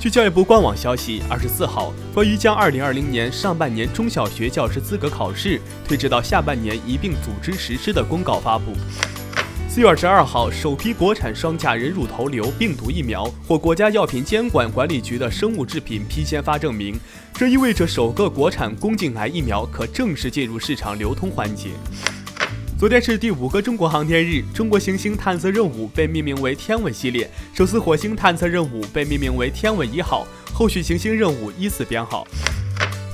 据教育部官网消息，二十四号，关于将二零二零年上半年中小学教师资格考试推迟到下半年一并组织实施的公告发布。四月二十二号，首批国产双价人乳头瘤病毒疫苗获国家药品监管管理局的生物制品批签发证明，这意味着首个国产宫颈癌疫苗可正式进入市场流通环节。昨天是第五个中国航天日，中国行星探测任务被命名为“天问”系列，首次火星探测任务被命名为“天问一号”，后续行星任务依次编号。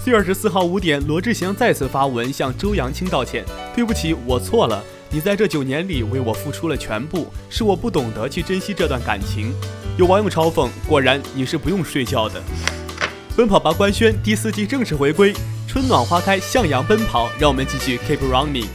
四月二十四号五点，罗志祥再次发文向周扬青道歉：“对不起，我错了。你在这九年里为我付出了全部，是我不懂得去珍惜这段感情。”有网友嘲讽：“果然你是不用睡觉的。”奔跑吧官宣第四季正式回归，春暖花开，向阳奔跑，让我们继续 keep running。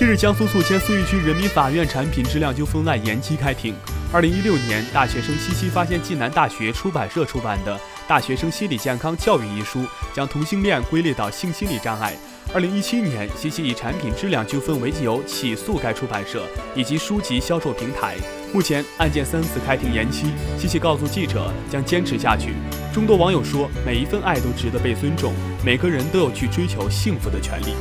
近日，江苏宿迁苏玉区人民法院产品质量纠纷案延期开庭。二零一六年，大学生西西发现暨南大学出版社出版的《大学生心理健康教育》一书，将同性恋归类到性心理障碍。二零一七年，西西以产品质量纠纷为由起诉该出版社以及书籍销售平台。目前案件三次开庭延期，西西告诉记者将坚持下去。众多网友说，每一份爱都值得被尊重，每个人都有去追求幸福的权利。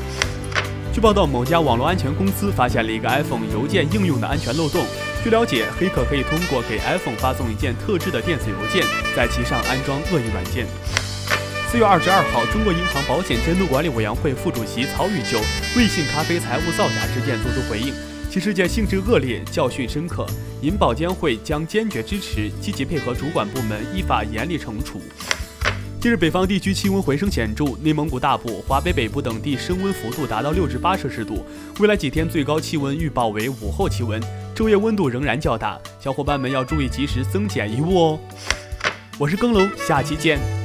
据报道，某家网络安全公司发现了一个 iPhone 邮件应用的安全漏洞。据了解，黑客可以通过给 iPhone 发送一件特制的电子邮件，在其上安装恶意软件。四月二十二号，中国银行保险监督管理委员会副主席曹宇就瑞幸咖啡财务造假事件作出回应，其事件性质恶劣，教训深刻，银保监会将坚决支持，积极配合主管部门依法严厉惩处。近日，北方地区气温回升显著，内蒙古大部、华北北部等地升温幅度达到六至八摄氏度。未来几天最高气温预报为午后气温，昼夜温度仍然较大，小伙伴们要注意及时增减衣物哦。我是耕龙，下期见。